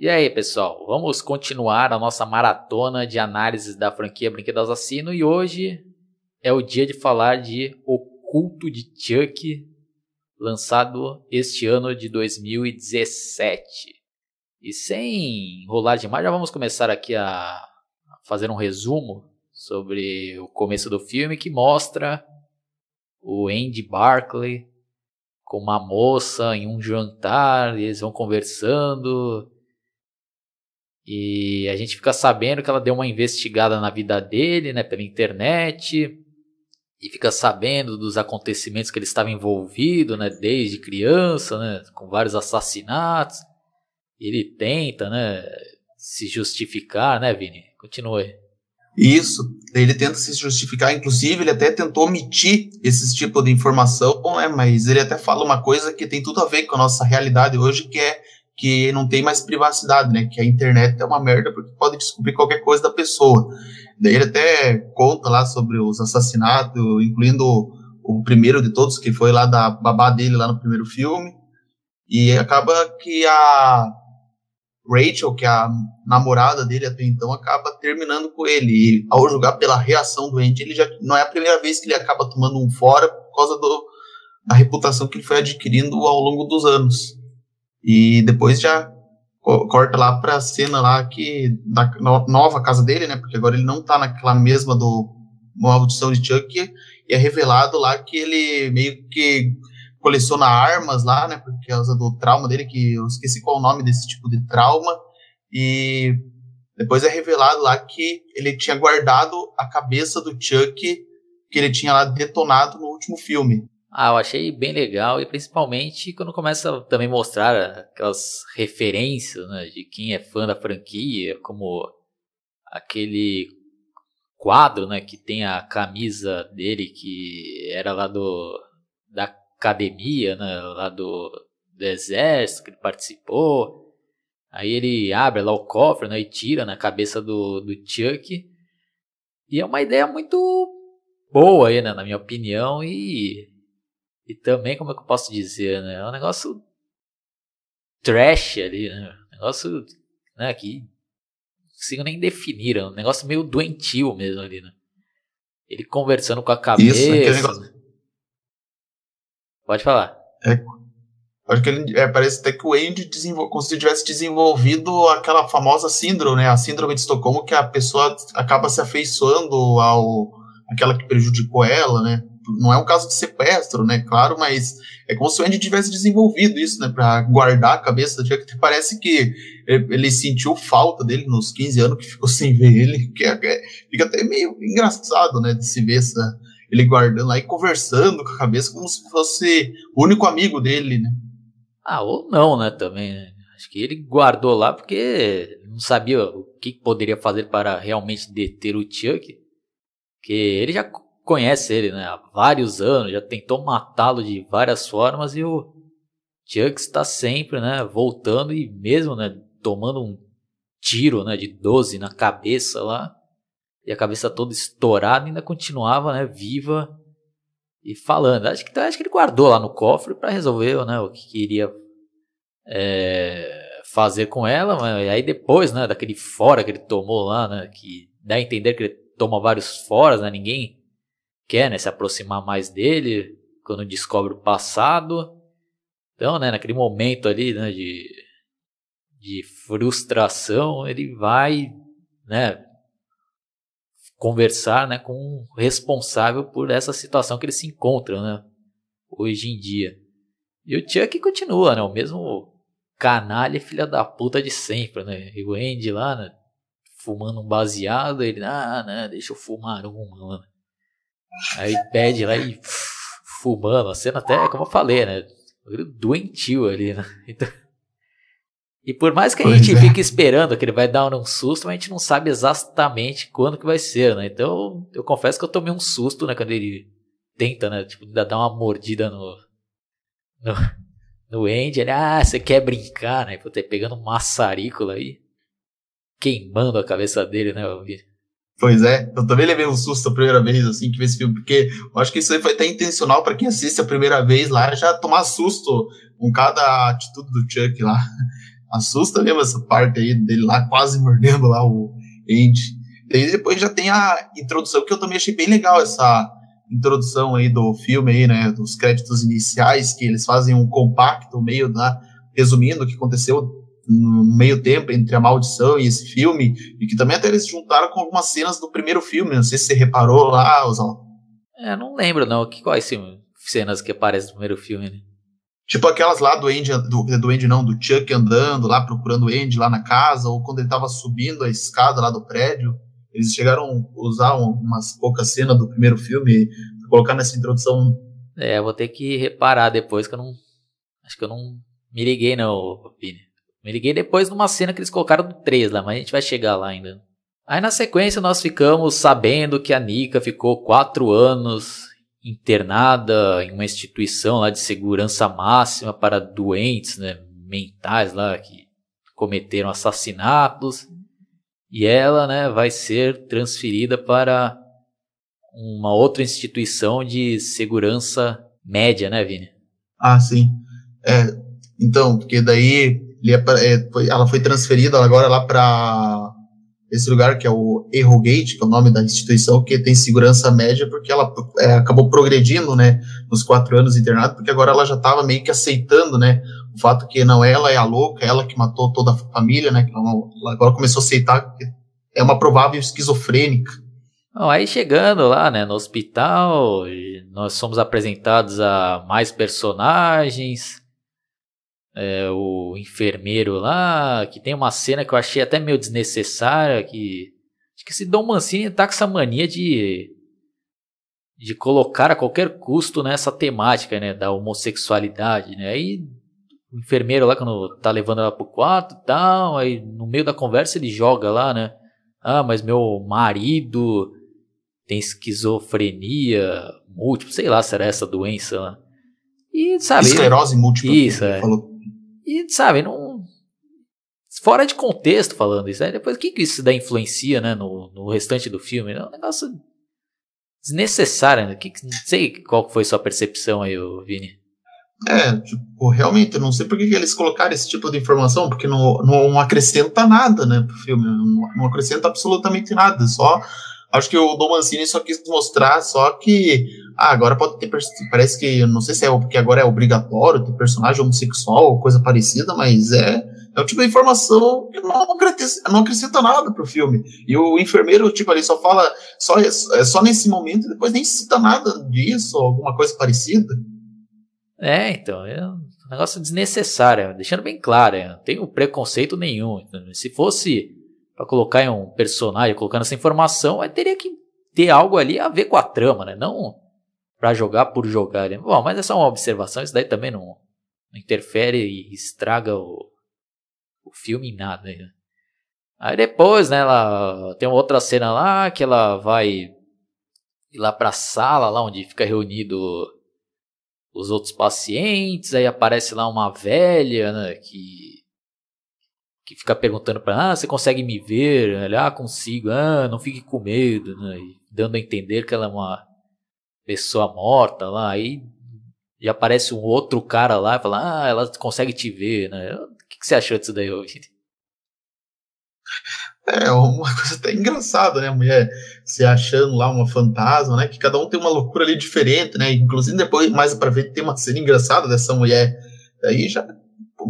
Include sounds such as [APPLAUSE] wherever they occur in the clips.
E aí, pessoal, vamos continuar a nossa maratona de análises da franquia Brinquedo Assassino e hoje é o dia de falar de O Culto de Chuck, lançado este ano de 2017. E sem enrolar demais, já vamos começar aqui a fazer um resumo sobre o começo do filme que mostra o Andy Barclay com uma moça em um jantar, eles vão conversando e a gente fica sabendo que ela deu uma investigada na vida dele, né, pela internet, e fica sabendo dos acontecimentos que ele estava envolvido, né, desde criança, né, com vários assassinatos. Ele tenta, né, se justificar, né, Vini? Continue. Isso, ele tenta se justificar, inclusive ele até tentou omitir esse tipo de informação, né, mas ele até fala uma coisa que tem tudo a ver com a nossa realidade hoje, que é que não tem mais privacidade, né? Que a internet é uma merda porque pode descobrir qualquer coisa da pessoa. Daí ele até conta lá sobre os assassinatos, incluindo o primeiro de todos, que foi lá da babá dele lá no primeiro filme. E acaba que a Rachel, que é a namorada dele até então, acaba terminando com ele. E ao julgar pela reação do Andy, ele já não é a primeira vez que ele acaba tomando um fora por causa do, da reputação que ele foi adquirindo ao longo dos anos. E depois já corta lá pra cena lá que da nova casa dele, né? Porque agora ele não tá naquela mesma do Maldição de Chuck e é revelado lá que ele meio que coleciona armas lá, né? Por causa do trauma dele, que eu esqueci qual o nome desse tipo de trauma. E depois é revelado lá que ele tinha guardado a cabeça do Chuck que ele tinha lá detonado no último filme. Ah, eu achei bem legal e principalmente quando começa a também mostrar aquelas referências né, de quem é fã da franquia, como aquele quadro né, que tem a camisa dele que era lá do da academia, né, lá do, do exército que ele participou. Aí ele abre lá o cofre né, e tira na cabeça do, do Chuck. E é uma ideia muito boa aí, né, na minha opinião, e e também, como é que eu posso dizer, né? É um negócio trash ali, né? Um negócio né, que não consigo nem definir, é um negócio meio doentio mesmo ali, né? Ele conversando com a cabeça. Isso, negócio... Pode falar. É, acho que ele, é, parece até que o Andy desenvol... como se tivesse desenvolvido aquela famosa síndrome, né? A síndrome de Estocolmo, que a pessoa acaba se afeiçoando ao aquela que prejudicou ela, né? Não é um caso de sequestro, né? Claro, mas é como se o Andy tivesse desenvolvido isso, né? Para guardar a cabeça. Já que parece que ele sentiu falta dele nos 15 anos que ficou [LAUGHS] sem ver ele, que é, é, fica até meio engraçado, né? De se ver essa, ele guardando lá e conversando com a cabeça como se fosse o único amigo dele, né? Ah, ou não, né? Também, né? Acho que ele guardou lá porque não sabia o que poderia fazer para realmente deter o Chuck. Que ele já conhece ele né, há vários anos, já tentou matá-lo de várias formas e o Chuck está sempre né, voltando e mesmo né, tomando um tiro né, de 12 na cabeça lá e a cabeça toda estourada ainda continuava né, viva e falando. Acho que, acho que ele guardou lá no cofre para resolver né, o que queria é, fazer com ela. Mas aí depois né, daquele fora que ele tomou lá, né, que dá a entender que ele toma vários foras, né, ninguém quer né, se aproximar mais dele quando descobre o passado. Então, né, naquele momento ali né, de, de frustração, ele vai né, conversar né, com o responsável por essa situação que ele se encontra né, hoje em dia. E o Chuck continua, né, o mesmo canalha filha da puta de sempre. Né, e o Andy lá, né, fumando um baseado, ele, ah, né, deixa eu fumar uma, mano. Aí pede lá e fumando, a cena até, como eu falei, né? Doentio ali, né? Então, e por mais que a pois gente é. fique esperando que ele vai dar um susto, a gente não sabe exatamente quando que vai ser, né? Então, eu confesso que eu tomei um susto, né? Quando ele tenta, né? Tipo, dar uma mordida no... No, no Andy, ele, ah, você quer brincar, né? Puta, pegando um maçarico aí, queimando a cabeça dele, né? Eu vi. Pois é, eu também levei um susto a primeira vez, assim, que vi esse filme, porque eu acho que isso aí foi até intencional para quem assiste a primeira vez lá, já tomar susto com cada atitude do Chuck lá. [LAUGHS] assusta mesmo essa parte aí dele lá quase mordendo lá o Andy. E depois já tem a introdução, que eu também achei bem legal essa introdução aí do filme aí, né, dos créditos iniciais, que eles fazem um compacto meio, né, resumindo o que aconteceu no meio tempo entre a maldição e esse filme, e que também até eles juntaram com algumas cenas do primeiro filme, não sei se você reparou lá, Oswaldo. É, não lembro não, que quais cenas que aparecem no primeiro filme, né? Tipo aquelas lá do Andy, do, do Andy não, do Chuck andando lá, procurando o Andy lá na casa, ou quando ele tava subindo a escada lá do prédio. Eles chegaram a usar umas poucas cenas do primeiro filme colocar nessa introdução. É, vou ter que reparar depois que eu não. Acho que eu não me liguei, não, Vini. Me liguei depois numa cena que eles colocaram do 3 lá, mas a gente vai chegar lá ainda. Aí na sequência nós ficamos sabendo que a Nika ficou quatro anos internada em uma instituição lá de segurança máxima para doentes né, mentais lá que cometeram assassinatos e ela né, vai ser transferida para uma outra instituição de segurança média, né, Vini? Ah, sim. É, então, porque daí ele, é, ela foi transferida agora lá para esse lugar que é o Errogate, que é o nome da instituição, que tem segurança média, porque ela é, acabou progredindo, né, nos quatro anos internado, porque agora ela já estava meio que aceitando, né, o fato que não ela é a louca, ela que matou toda a família, né, ela agora começou a aceitar que é uma provável esquizofrênica. Bom, aí chegando lá, né, no hospital, nós somos apresentados a mais personagens, é, o enfermeiro lá, que tem uma cena que eu achei até meio desnecessária, que acho que esse Dom Mancini tá com essa mania de de colocar a qualquer custo nessa temática, né, da homossexualidade, né? Aí o enfermeiro lá quando tá levando ela pro quarto e tal, aí no meio da conversa ele joga lá, né? Ah, mas meu marido tem esquizofrenia múltipla, sei lá se era essa doença lá. E sabe, esclerose múltipla. Isso, é. Falou e, sabe, não. Fora de contexto falando isso, né? Depois o que, que isso daí influencia, né, no, no restante do filme? É um negócio desnecessário, né? Que, não sei qual foi sua percepção aí, Vini. É, tipo, realmente, eu não sei por que, que eles colocaram esse tipo de informação, porque não, não acrescenta nada, né, pro filme, não, não acrescenta absolutamente nada, só Acho que o Dom Mancini só quis mostrar só que ah, agora pode ter parece que não sei se é porque agora é obrigatório ter personagem homossexual ou coisa parecida, mas é é o tipo de informação que não acrescenta, não acrescenta nada pro filme. E o enfermeiro, tipo, ali só fala só, é só nesse momento depois nem cita nada disso, alguma coisa parecida. É, então, é um negócio desnecessário, deixando bem claro, não tenho preconceito nenhum. Se fosse para colocar em um personagem, colocando essa informação, teria que ter algo ali a ver com a trama, né? Não para jogar por jogar. Bom, mas é só uma observação, isso daí também não, não interfere e estraga o, o filme em nada. Né? Aí depois, né, ela tem outra cena lá que ela vai ir lá a sala lá onde fica reunido os outros pacientes, aí aparece lá uma velha, né, que que fica perguntando para ah, você consegue me ver? Ela, ah, consigo, ah, não fique com medo, né? Dando a entender que ela é uma pessoa morta lá, aí e aparece um outro cara lá e fala, ah, ela consegue te ver, né? O que, que você achou disso daí, Vini? É uma [LAUGHS] coisa até engraçada, né? A mulher se achando lá uma fantasma, né? Que cada um tem uma loucura ali diferente, né? Inclusive depois, mais pra ver, tem uma cena engraçada dessa mulher. Aí já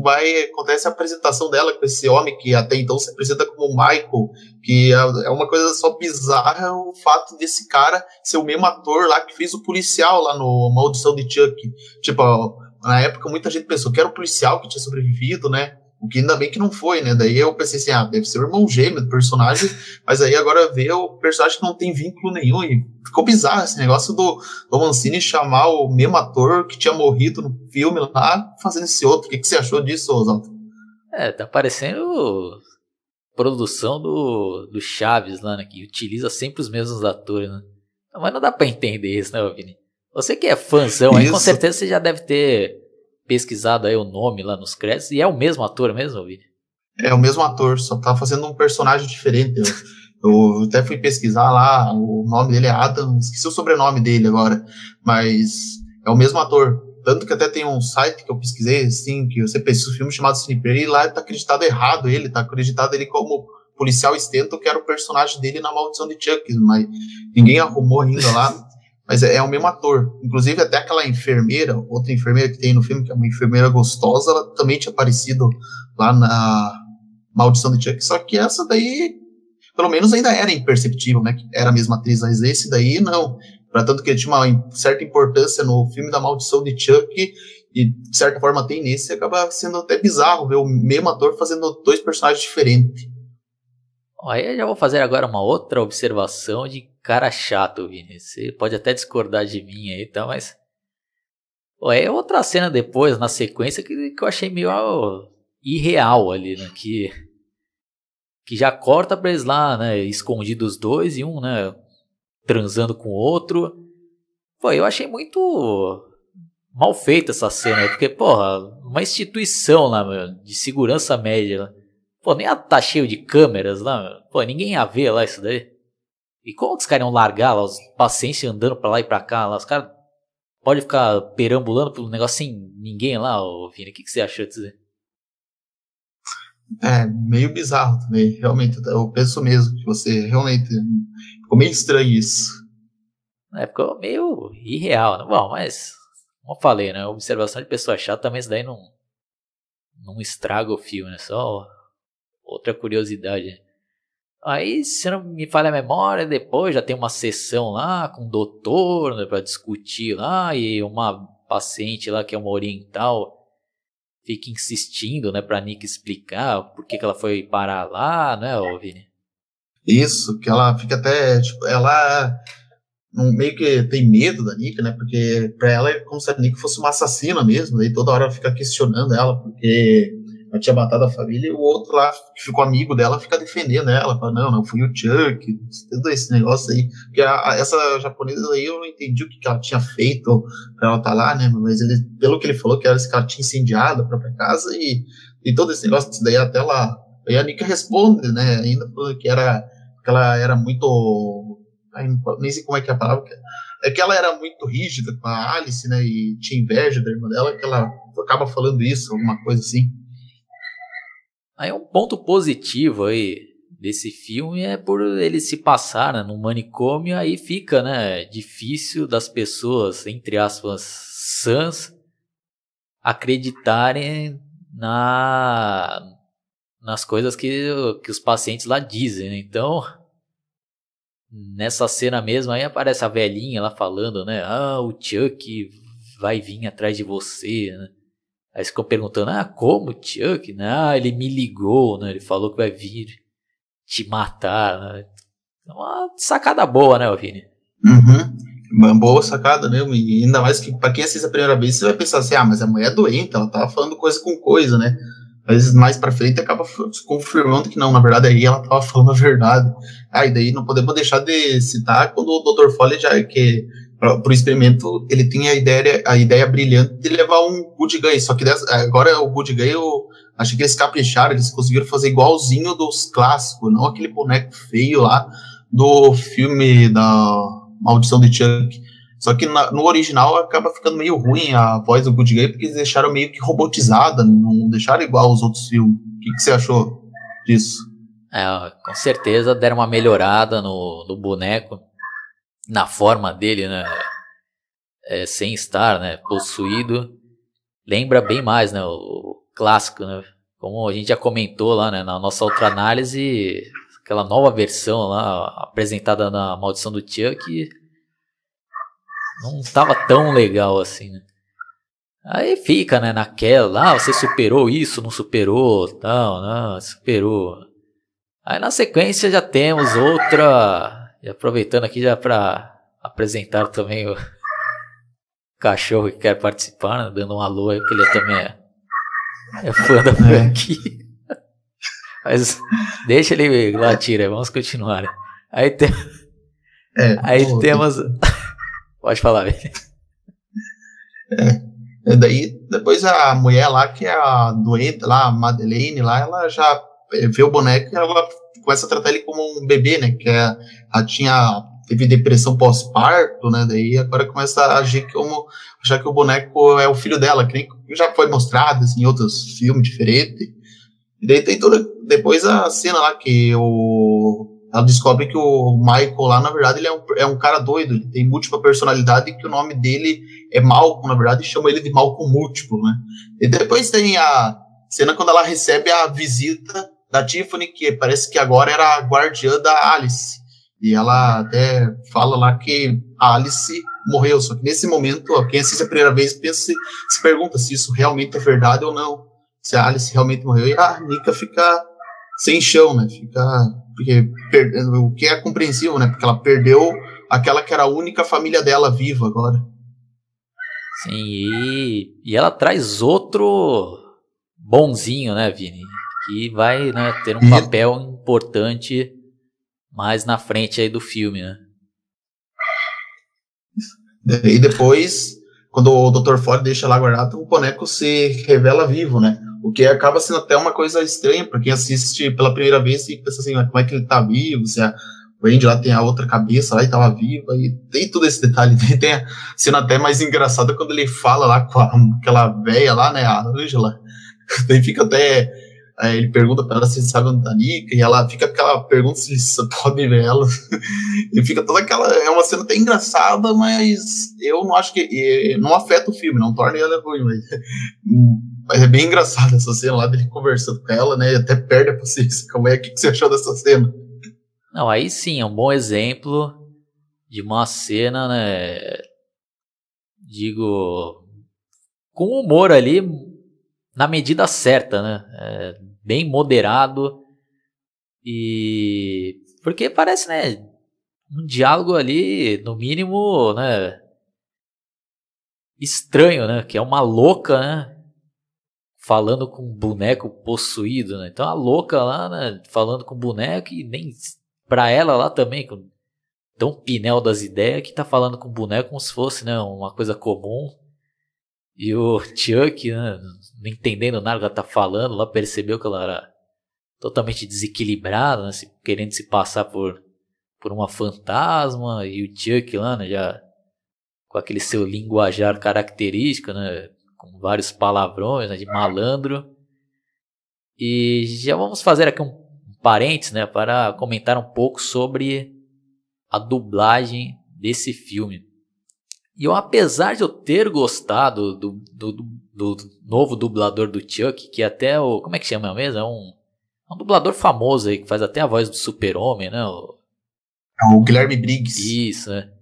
vai acontece a apresentação dela com esse homem que até então se apresenta como Michael, que é, é uma coisa só bizarra o fato desse cara ser o mesmo ator lá que fez o policial lá no Maldição de Chuck. Tipo, na época muita gente pensou que era o policial que tinha sobrevivido, né? O que ainda bem que não foi, né? Daí eu pensei assim, ah, deve ser o irmão gêmeo do personagem, [LAUGHS] mas aí agora vê o personagem que não tem vínculo nenhum e ficou bizarro esse negócio do, do Mancini chamar o mesmo ator que tinha morrido no filme lá, fazendo esse outro. O que, que você achou disso, Oswaldo? É, tá parecendo produção do, do Chaves lá, né? Que utiliza sempre os mesmos atores, né? Mas não dá pra entender isso, né, Vini? Você que é fãzão aí, com certeza você já deve ter pesquisado aí o nome lá nos créditos, e é o mesmo ator mesmo, Vini? É o mesmo ator, só tá fazendo um personagem diferente. Eu, até fui pesquisar lá, o nome dele é Adam, esqueci o sobrenome dele agora, mas é o mesmo ator. Tanto que até tem um site que eu pesquisei, assim, que você pesquisa um filme chamado Sniper, e lá tá acreditado errado ele, tá acreditado ele como policial Stento, que era o personagem dele na Maldição de Chuck, mas ninguém arrumou ainda lá. Mas é, é, o mesmo ator. Inclusive, até aquela enfermeira, outra enfermeira que tem no filme, que é uma enfermeira gostosa, ela também tinha aparecido lá na Maldição de Chuck. Só que essa daí, pelo menos ainda era imperceptível, né? Que era a mesma atriz, mas esse daí não. Para tanto que tinha uma certa importância no filme da Maldição de Chuck, e de certa forma tem nesse, acaba sendo até bizarro ver o mesmo ator fazendo dois personagens diferentes. Aí eu já vou fazer agora uma outra observação de cara chato, Vini. Você pode até discordar de mim aí, tá? Mas. Pô, é outra cena depois, na sequência, que, que eu achei meio irreal ali, né? Que. Que já corta pra eles lá, né? Escondidos dois e um, né? Transando com o outro. Pô, eu achei muito mal feita essa cena, porque, porra, uma instituição lá, meu, de segurança média. Pô, nem tá cheio de câmeras lá. Pô, ninguém ia ver lá isso daí. E como que os caras iam largar lá, os pacientes andando pra lá e pra cá lá? Os caras podem ficar perambulando pelo negócio sem ninguém lá, ô Vini. O que, que você achou disso? É, meio bizarro também. Realmente, eu penso mesmo que você realmente. Ficou meio estranho isso. É, ficou meio irreal, né? Bom, mas. Como eu falei, né? Observação de pessoa chata também isso daí não. Não estraga o filme, né? Só outra curiosidade. Aí, se não me falha a memória, depois já tem uma sessão lá com o doutor né, para discutir lá e uma paciente lá que é uma oriental fica insistindo, né, para Nick explicar por que, que ela foi parar lá, né, Vini? Isso, que ela fica até, tipo, ela meio que tem medo da Nick, né, porque para ela é como se a Nick fosse uma assassina mesmo, e toda hora ela fica questionando ela, porque ela tinha matado a família, e o outro lá, que ficou amigo dela, fica defendendo ela, fala, não, não, fui o Chuck, tudo esse negócio aí. Porque a, a, essa japonesa aí, eu não entendi o que, que ela tinha feito pra ela estar tá lá, né, mas ele, pelo que ele falou, que, era, que ela tinha incendiado a própria casa, e, e todo esse negócio, daí até ela, aí a Nika responde, né, ainda que era, que ela era muito, nem sei como é que é a palavra, é que ela era muito rígida com a Alice, né, e tinha inveja da irmã dela, que ela acaba falando isso, alguma coisa assim. Aí um ponto positivo aí desse filme é por ele se passar né, no manicômio, aí fica né, difícil das pessoas, entre aspas, sãs, acreditarem na, nas coisas que, que os pacientes lá dizem. Né? Então, nessa cena mesmo, aí aparece a velhinha lá falando, né? Ah, o Chuck vai vir atrás de você, né? Aí ficam perguntando, ah, como Chuck? Né? Ah, ele me ligou, né? Ele falou que vai vir te matar. Né? É uma sacada boa, né, Vini? Uhum. Uma boa sacada mesmo. E ainda mais que pra quem assiste a primeira vez, você vai pensar assim, ah, mas a mulher é doente, ela tava falando coisa com coisa, né? Mas mais pra frente acaba confirmando que não, na verdade aí ela tava falando a verdade. Ah, e daí não podemos deixar de citar quando o Dr. Foley já que para o experimento, ele tinha a ideia, a ideia brilhante de levar um Good Guy, só que dessa, agora o Good Guy, eu achei que eles capricharam, eles conseguiram fazer igualzinho dos clássicos, não aquele boneco feio lá do filme da Maldição de Chuck. Só que na, no original acaba ficando meio ruim a voz do Good Guy, porque eles deixaram meio que robotizada, não deixaram igual os outros filmes. O que, que você achou disso? É, com certeza deram uma melhorada no, no boneco na forma dele, né? É, sem estar, né? Possuído. Lembra bem mais, né? O, clássico, né? Como a gente já comentou lá, né? Na nossa outra análise, aquela nova versão lá apresentada na Maldição do Chuck não estava tão legal assim, né? Aí fica, né, naquela, ah, você superou isso, não superou, tal, não, superou. Aí na sequência já temos outra e aproveitando aqui já para apresentar também o [LAUGHS] cachorro que quer participar, né? dando um alô aí, porque ele também é, é fã da [LAUGHS] franquia. [LAUGHS] Mas deixa ele latir, vamos continuar. Aí, tem, é, aí pô, temos. Pode falar, velho. É, daí, depois a mulher lá, que é a doente lá, a Madeleine lá, ela já vê o boneco e ela começa a tratar ele como um bebê, né? Que é, tinha teve depressão pós-parto, né? Daí agora começa a agir como achar que o boneco é o filho dela, que nem já foi mostrado assim, em outros filmes diferentes. E daí tem toda. Depois a cena lá que o. Ela descobre que o Michael lá, na verdade, ele é um, é um cara doido, ele tem múltipla personalidade e que o nome dele é Malcolm, na verdade, e chama ele de Malcolm múltiplo, né? E depois tem a cena quando ela recebe a visita da Tiffany, que parece que agora era a guardiã da Alice. E ela até fala lá que a Alice morreu. Só que nesse momento, quem assiste a primeira vez pensa, se pergunta se isso realmente é verdade ou não. Se a Alice realmente morreu. E a Nika fica sem chão, né? Fica. Porque, o que é compreensível, né? Porque ela perdeu aquela que era a única família dela viva agora. Sim, e, e ela traz outro bonzinho, né, Vini? Que vai né, ter um papel importante mais na frente aí do filme, né? E depois, quando o Dr. Ford deixa lá guardado, o boneco se revela vivo, né? O que acaba sendo até uma coisa estranha para quem assiste pela primeira vez e pensa assim, como é que ele tá vivo? Se a, o Andy lá tem a outra cabeça lá e tava viva, e tem todo esse detalhe. [LAUGHS] Tem a cena até mais engraçada quando ele fala lá com a, aquela velha lá, né, a Angela. [LAUGHS] Daí fica até Aí ele pergunta para ela se sabe onde tá Nika, e ela fica aquela pergunta se pode ver ela. [LAUGHS] e fica toda aquela. É uma cena até engraçada, mas eu não acho que. Não afeta o filme, não torna ela ruim, mas. [LAUGHS] Mas é bem engraçada essa cena lá dele conversando com ela, né? E até perde a paciência. Como é? Que você achou dessa cena? Não, aí sim, é um bom exemplo de uma cena, né? Digo. Com humor ali, na medida certa, né? É, bem moderado e porque parece, né, um diálogo ali, no mínimo, né, estranho, né, que é uma louca, né, falando com um boneco possuído, né? Então a louca lá, né, falando com o boneco e nem para ela lá também, com tão pinel das ideias que tá falando com o boneco como se fosse, né, uma coisa comum. E o Chuck, né, não entendendo nada que ela tá falando, lá percebeu que ela era totalmente desequilibrada, né, se, querendo se passar por, por uma fantasma, e o Chuck lá, né, já com aquele seu linguajar característico, né, com vários palavrões, né, de malandro. E já vamos fazer aqui um parênteses, né, para comentar um pouco sobre a dublagem desse filme. E eu, apesar de eu ter gostado do, do, do, do novo dublador do Chuck, que até o. Como é que chama mesmo? É um, é um dublador famoso aí, que faz até a voz do Super-Homem, né? O, é o Guilherme Briggs. Isso, né?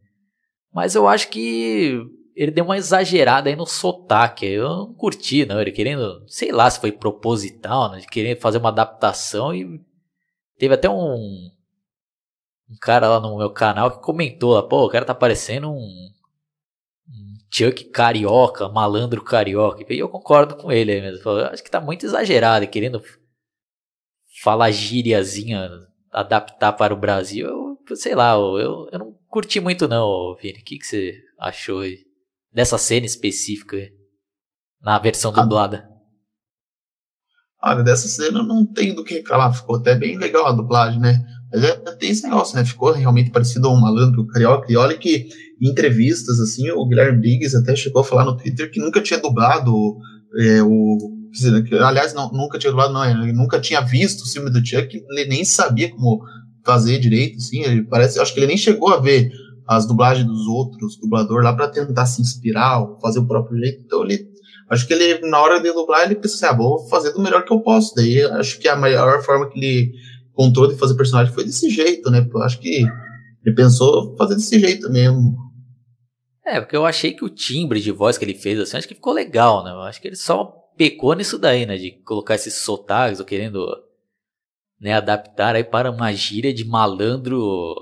Mas eu acho que ele deu uma exagerada aí no sotaque. Eu não curti, não. Ele querendo, sei lá se foi proposital, né? Querendo fazer uma adaptação e teve até um, um cara lá no meu canal que comentou lá, pô, o cara tá parecendo um Chuck carioca, malandro carioca. E eu concordo com ele aí mesmo. Eu acho que tá muito exagerado, querendo falar gíriazinha, adaptar para o Brasil. Eu, sei lá, eu, eu não curti muito não, Vini. O que, que você achou aí? Dessa cena específica na versão ah. dublada. Olha, dessa cena não tem do que reclamar. Ficou até bem legal a dublagem, né? Mas é, tem esse negócio, né? Ficou realmente parecido a um malandro carioca. E olha que em entrevistas, assim, o Guilherme Briggs até chegou a falar no Twitter que nunca tinha dublado é, o. Aliás, não, nunca tinha dublado, não, ele nunca tinha visto o filme do Chuck, ele nem sabia como fazer direito, assim, ele parece, acho que ele nem chegou a ver as dublagens dos outros dubladores lá para tentar se inspirar, fazer o próprio jeito, então ele, acho que ele, na hora de dublar, ele pensou assim, ah, vou fazer do melhor que eu posso, daí acho que a maior forma que ele encontrou de fazer personagem foi desse jeito, né, eu acho que ele pensou fazer desse jeito mesmo, é, porque eu achei que o timbre de voz que ele fez, assim, acho que ficou legal, né? Eu acho que ele só pecou nisso daí, né? De colocar esses sotaques, ou querendo né, adaptar aí para uma gíria de malandro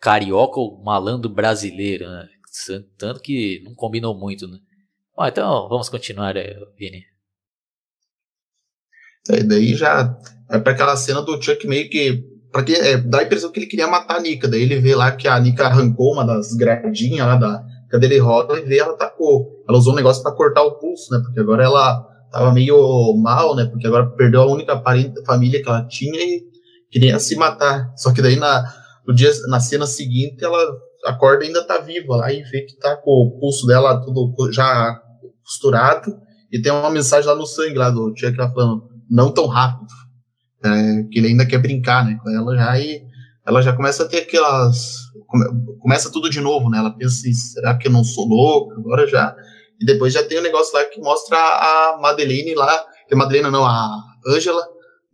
carioca ou malandro brasileiro, né? Tanto que não combinou muito, né? Bom, então vamos continuar, Vini. Daí já é para aquela cena do Chuck meio que para que é, dá a impressão que ele queria matar a Nika, daí ele vê lá que a Nika arrancou uma das gradinhas lá da, cadeira roda e vê ela tacou. Ela usou um negócio para cortar o pulso, né? Porque agora ela tava meio mal, né? Porque agora perdeu a única parente, família que ela tinha e queria se matar. Só que daí na, no dia, na cena seguinte ela acorda e ainda tá viva lá e vê que tá com o pulso dela tudo já costurado e tem uma mensagem lá no sangue lá do Chuck lá falando, não tão rápido. É, que ele ainda quer brincar, né? Com ela já e ela já começa a ter aquelas. Come, começa tudo de novo, né? Ela pensa assim, será que eu não sou louca? Agora já. E depois já tem um negócio lá que mostra a Madeline lá. Que a Madeline não, a Angela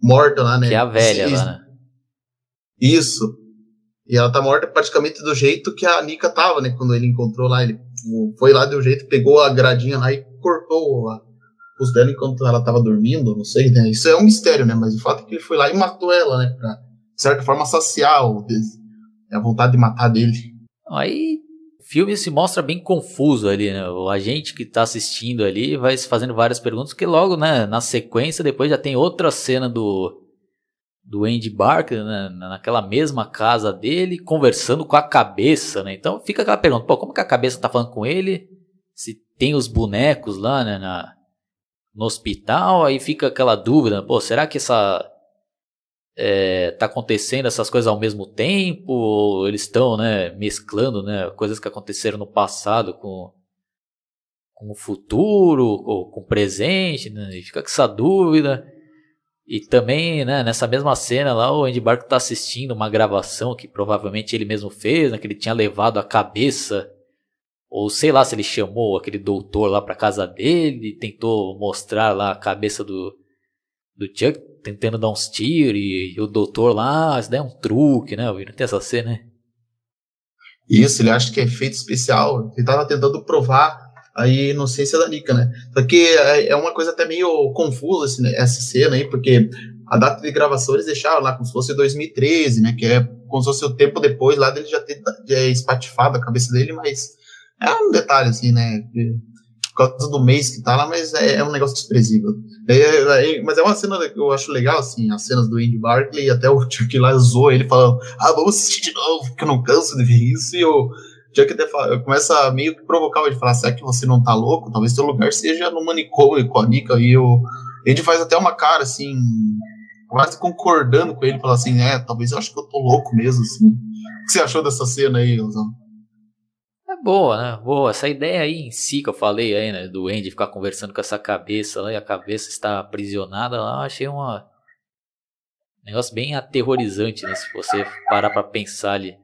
morta lá, né? Que é a velha lá, né? Isso. E ela tá morta praticamente do jeito que a Nika tava, né? Quando ele encontrou lá. Ele foi lá, deu jeito, pegou a gradinha lá e cortou a, os dela enquanto ela tava dormindo, não sei, né? Isso é um mistério, né? Mas o fato é que ele foi lá e matou ela, né? Pra, de certa forma, saciar o, a vontade de matar dele. Aí o filme se mostra bem confuso ali, né? O agente que tá assistindo ali vai se fazendo várias perguntas, que logo, né, na sequência, depois já tem outra cena do do Andy Barker, né, naquela mesma casa dele, conversando com a cabeça, né? Então fica aquela pergunta, pô, como que a cabeça tá falando com ele? Se tem os bonecos lá, né, na, no hospital, aí fica aquela dúvida, pô, será que essa é, tá acontecendo essas coisas ao mesmo tempo? Ou eles estão, né, mesclando, né, coisas que aconteceram no passado com com o futuro, ou com o presente, né? E fica com essa dúvida. E também, né, nessa mesma cena lá, o Andy Barco tá assistindo uma gravação que provavelmente ele mesmo fez, né, que ele tinha levado a cabeça, ou sei lá se ele chamou aquele doutor lá pra casa dele, tentou mostrar lá a cabeça do, do Chuck, tentando dar uns tiros, e, e o doutor lá, isso daí é um truque, né, não tem essa cena, né? Isso, ele acha que é efeito especial, ele tava tentando provar a inocência da Nika, né? Só que é, é uma coisa até meio confusa assim, né, essa cena aí, porque a data de gravação eles deixaram lá como se fosse 2013, né? Que é como se fosse o tempo depois lá dele já ter já espatifado a cabeça dele, mas é um detalhe, assim, né? Por causa do mês que tá lá, mas é, é um negócio desprezível. É, é, mas é uma cena que eu acho legal, assim, as cenas do Andy Barkley até o Chuck lá zoou ele falando, ah, vamos assistir de novo, porque eu não canso de ver isso, e o Chuck até fala, começa meio que provocar ele, falar, será que você não tá louco? Talvez seu lugar seja no manicômio com a Nika, e o Andy faz até uma cara, assim, quase concordando com ele, fala assim, é, talvez eu acho que eu tô louco mesmo, assim. O que você achou dessa cena aí, Osama? Boa, né? Boa. Essa ideia aí em si que eu falei aí, né? Do Andy ficar conversando com essa cabeça lá e a cabeça está aprisionada lá, achei uma. Um negócio bem aterrorizante, né? Se você parar pra pensar ali.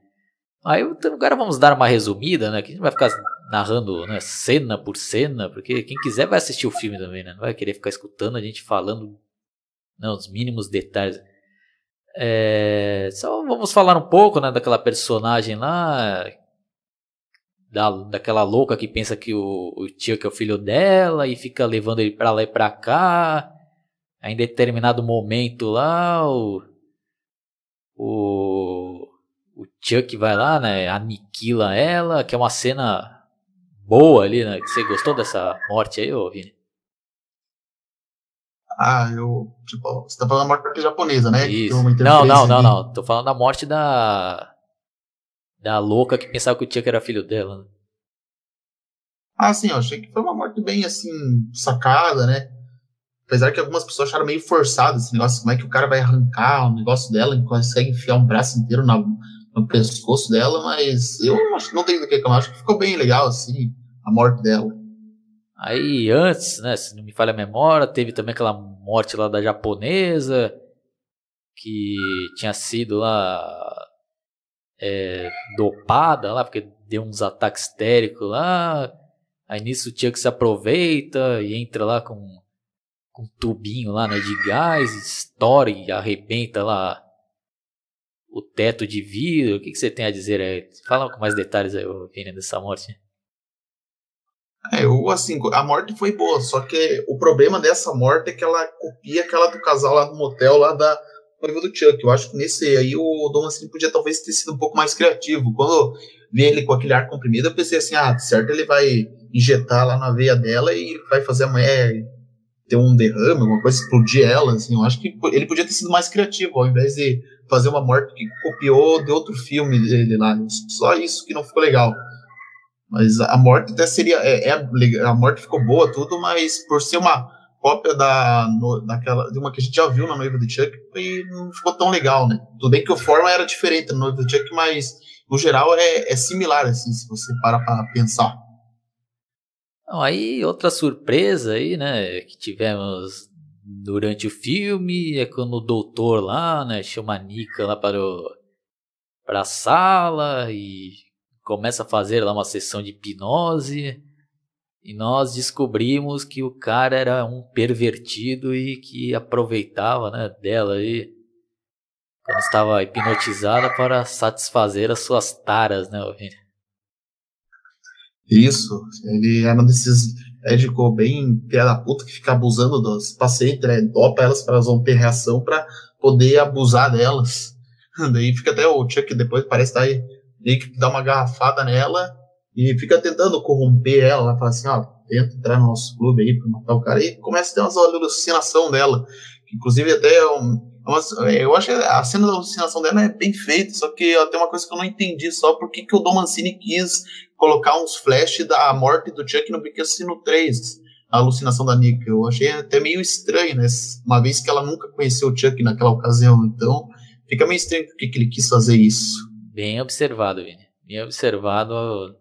Aí agora vamos dar uma resumida, né? Que a gente vai ficar narrando né, cena por cena, porque quem quiser vai assistir o filme também, né? Não vai querer ficar escutando a gente falando né, os mínimos detalhes. É, só vamos falar um pouco né, daquela personagem lá da, daquela louca que pensa que o, o tio que é o filho dela e fica levando ele pra lá e pra cá. Aí, em determinado momento lá, o, o, o Chuck vai lá, né, aniquila ela, que é uma cena boa ali, né? Você gostou dessa morte aí, ô Vini? Ah, eu. Tipo, você tá falando da morte japonesa, né? Isso. Não, não, não, não. Tô falando da morte da da louca que pensava que o Chuck era filho dela. Né? Ah, sim, eu achei que foi uma morte bem assim, sacada, né? Apesar que algumas pessoas acharam meio forçado esse negócio, como é que o cara vai arrancar o negócio dela e consegue enfiar um braço inteiro na, no pescoço dela, mas eu acho, não tenho do que reclamar, acho que ficou bem legal, assim, a morte dela. Aí antes, né, se não me falha a memória, teve também aquela morte lá da japonesa, que tinha sido lá é, dopada lá, porque deu uns ataques histéricos lá. Aí nisso o Chuck se aproveita e entra lá com, com um tubinho lá né, de gás, estoura e arrebenta lá o teto de vidro. O que, que você tem a dizer aí? Fala com mais detalhes aí, Vini, dessa morte. É, eu, assim, a morte foi boa, só que o problema dessa morte é que ela copia aquela do casal lá do motel lá da, noiva do Chuck. Eu acho que nesse aí o Dom Mancini podia talvez ter sido um pouco mais criativo. Quando vi ele com aquele ar comprimido, eu pensei assim, ah, certo, ele vai injetar lá na veia dela e vai fazer a mulher ter um derrame, alguma coisa, explodir ela, assim. Eu acho que ele podia ter sido mais criativo, ao invés de fazer uma morte que copiou de outro filme dele lá. Só isso que não ficou legal. Mas a morte até seria. É, é, a morte ficou boa, tudo, mas por ser uma cópia da, no, daquela, de uma que a gente já viu na noiva do Chuck e não ficou tão legal, né? Tudo bem que o forma era diferente na noiva do Chuck, mas no geral, é, é similar, assim, se você para para pensar. Não, aí, outra surpresa aí, né, que tivemos durante o filme é quando o doutor lá, né, chama a Nika lá para o para a sala e começa a fazer lá uma sessão de hipnose e nós descobrimos que o cara era um pervertido e que aproveitava, né, dela aí quando estava hipnotizada para satisfazer as suas taras, né, Vini? Isso, ele era um desses médico bem pé da puta que fica abusando dos pacientes, né? Dopa elas para elas não ter reação para poder abusar delas. [LAUGHS] Daí fica até o Chuck depois parece estar tá aí, meio que dá uma garrafada nela e fica tentando corromper ela. Ela fala assim: ó, tenta entrar no nosso clube aí pra matar o cara. E começa a ter umas alucinação dela. Que, inclusive, até é um, é eu acho que a cena da alucinação dela é bem feita, só que tem uma coisa que eu não entendi só por que o Dom Mancini quis colocar uns flashes da morte do Chuck no Pequeno Assassino 3, a alucinação da Nick. Eu achei até meio estranho, né? Uma vez que ela nunca conheceu o Chuck naquela ocasião. Então, fica meio estranho por que ele quis fazer isso. Bem observado, Vini. Bem observado.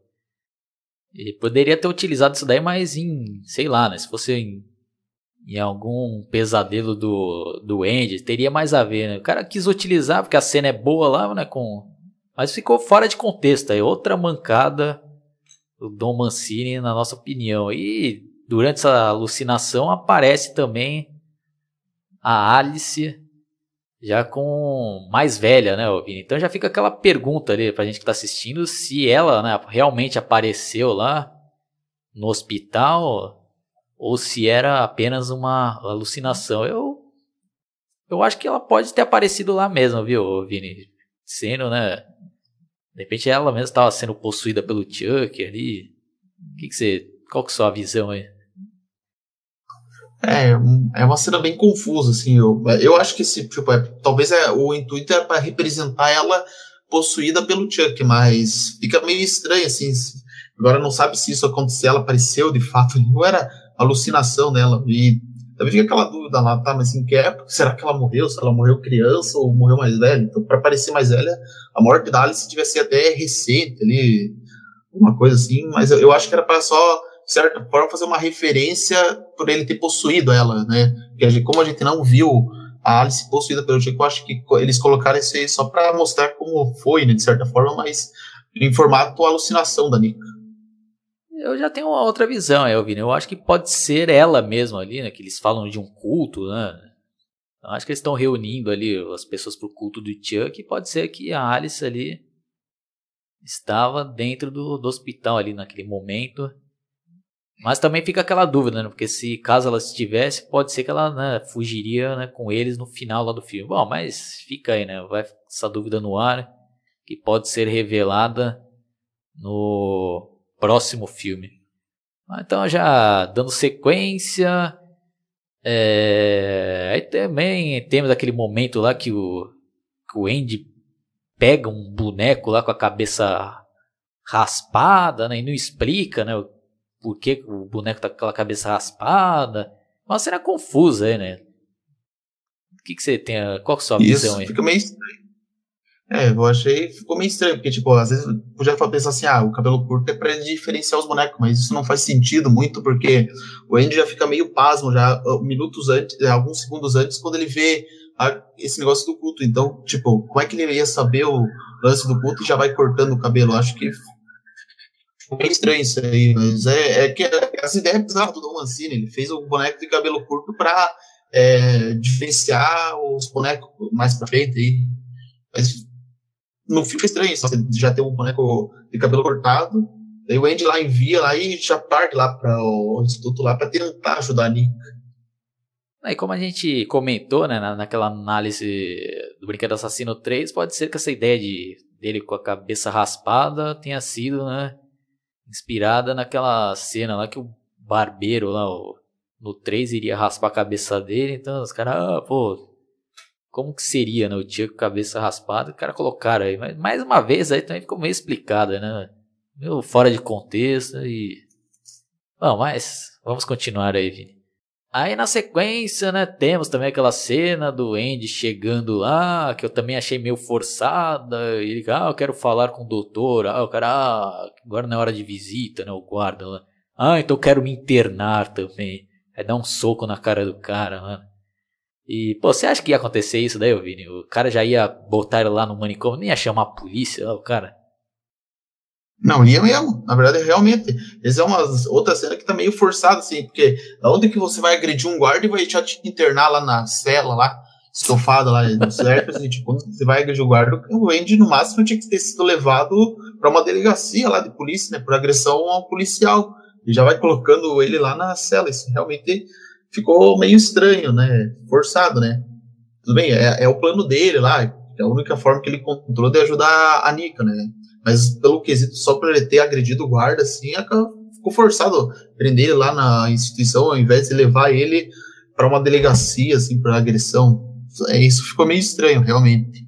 Ele poderia ter utilizado isso daí mais em, sei lá, né? Se fosse em, em algum pesadelo do, do Andy, teria mais a ver, né? O cara quis utilizar porque a cena é boa lá, né? Com, mas ficou fora de contexto. Aí outra mancada do Dom Mancini, na nossa opinião. E durante essa alucinação aparece também a Alice já com mais velha, né, Vini? Então já fica aquela pergunta ali pra gente que tá assistindo se ela né, realmente apareceu lá no hospital ou se era apenas uma alucinação. Eu eu acho que ela pode ter aparecido lá mesmo, viu, Vini? Sendo, né, de repente ela mesmo estava sendo possuída pelo Chuck ali. O que, que você. Qual que é a sua visão aí? É, é uma cena bem confusa, assim. Eu, eu acho que esse, tipo, é, talvez é, o intuito é para representar ela possuída pelo Chuck, mas fica meio estranho, assim. Agora não sabe se isso aconteceu, ela apareceu de fato, [LAUGHS] ou era alucinação dela. E também fica aquela dúvida lá, tá? Mas em que época? Será que ela morreu? Se ela morreu criança ou morreu mais velha? Então, para parecer mais velha, a morte da Alice tivesse até recente ali, uma coisa assim. Mas eu, eu acho que era para só, certa forma, fazer uma referência por ele ter possuído ela, né? Porque como a gente não viu a Alice possuída pelo Chico, eu acho que eles colocaram isso aí só para mostrar como foi, né? De certa forma, mas em formato alucinação da Nika eu já tenho uma outra visão, Elvin. Eu acho que pode ser ela mesma ali, né? Que eles falam de um culto, né? Eu acho que eles estão reunindo ali as pessoas pro culto do Chuck. E pode ser que a Alice ali estava dentro do, do hospital ali naquele momento. Mas também fica aquela dúvida, né? Porque se caso ela estivesse, pode ser que ela né, fugiria né, com eles no final lá do filme. Bom, mas fica aí, né? Vai essa dúvida no ar que pode ser revelada no próximo filme. Ah, então, já dando sequência, é... aí também temos aquele momento lá que o, que o Andy pega um boneco lá com a cabeça raspada, né, e não explica, né, por que o boneco tá com aquela cabeça raspada. Uma cena confusa aí, né? O que, que você tem? Qual é a sua Isso, visão aí? Fica meio estranho. É, eu achei, ficou meio estranho, porque, tipo, às vezes podia pensar assim, ah, o cabelo curto é pra diferenciar os bonecos, mas isso não faz sentido muito, porque o Andy já fica meio pasmo, já uh, minutos antes, é, alguns segundos antes, quando ele vê a, esse negócio do culto. Então, tipo, como é que ele ia saber o lance do culto e já vai cortando o cabelo? Acho que ficou meio estranho isso aí, mas é, é que essa ideia é bizarra do Don Mancini, ele fez o boneco de cabelo curto pra é, diferenciar os bonecos mais pra frente aí. Mas não fica estranho só você já tem um boneco de cabelo cortado, daí o Andy lá envia lá e já parte lá para o instituto lá para tentar ajudar a Nick. E como a gente comentou, né, naquela análise do Brinquedo Assassino 3, pode ser que essa ideia de dele com a cabeça raspada tenha sido, né, inspirada naquela cena lá que o barbeiro lá, o, no 3 iria raspar a cabeça dele, então os caras, ah, pô, como que seria, né? O tio com a cabeça raspada, o cara colocaram aí. Mas mais uma vez aí também ficou meio explicado, né? Meio fora de contexto e. Bom, mas vamos continuar aí, Vini. Aí na sequência, né, temos também aquela cena do Andy chegando lá, que eu também achei meio forçada. Ele, ah, eu quero falar com o doutor. Ah, o cara, ah, agora não é hora de visita, né, o guarda lá. Ah, então eu quero me internar também. É dar um soco na cara do cara, mano. E, pô, você acha que ia acontecer isso daí, Vini? O cara já ia botar ele lá no manicômio, nem ia chamar a polícia, o cara. Não, ia mesmo. Na verdade, realmente. Essa é uma outra cena que tá meio forçada, assim, porque da onde que você vai agredir um guarda e vai te internar lá na cela, lá, estofada lá [LAUGHS] certo, assim, tipo, quando você vai agredir o guarda, o Andy, no máximo, tinha que ter sido levado para uma delegacia lá de polícia, né, por agressão ao policial. E já vai colocando ele lá na cela. Isso realmente ficou meio estranho, né? Forçado, né? Tudo bem, é, é o plano dele lá. É a única forma que ele encontrou de ajudar a Nika, né? Mas pelo quesito, só por ele ter agredido o guarda, assim, ficou forçado prender ele lá na instituição, ao invés de levar ele para uma delegacia, assim, para agressão. É, isso ficou meio estranho, realmente.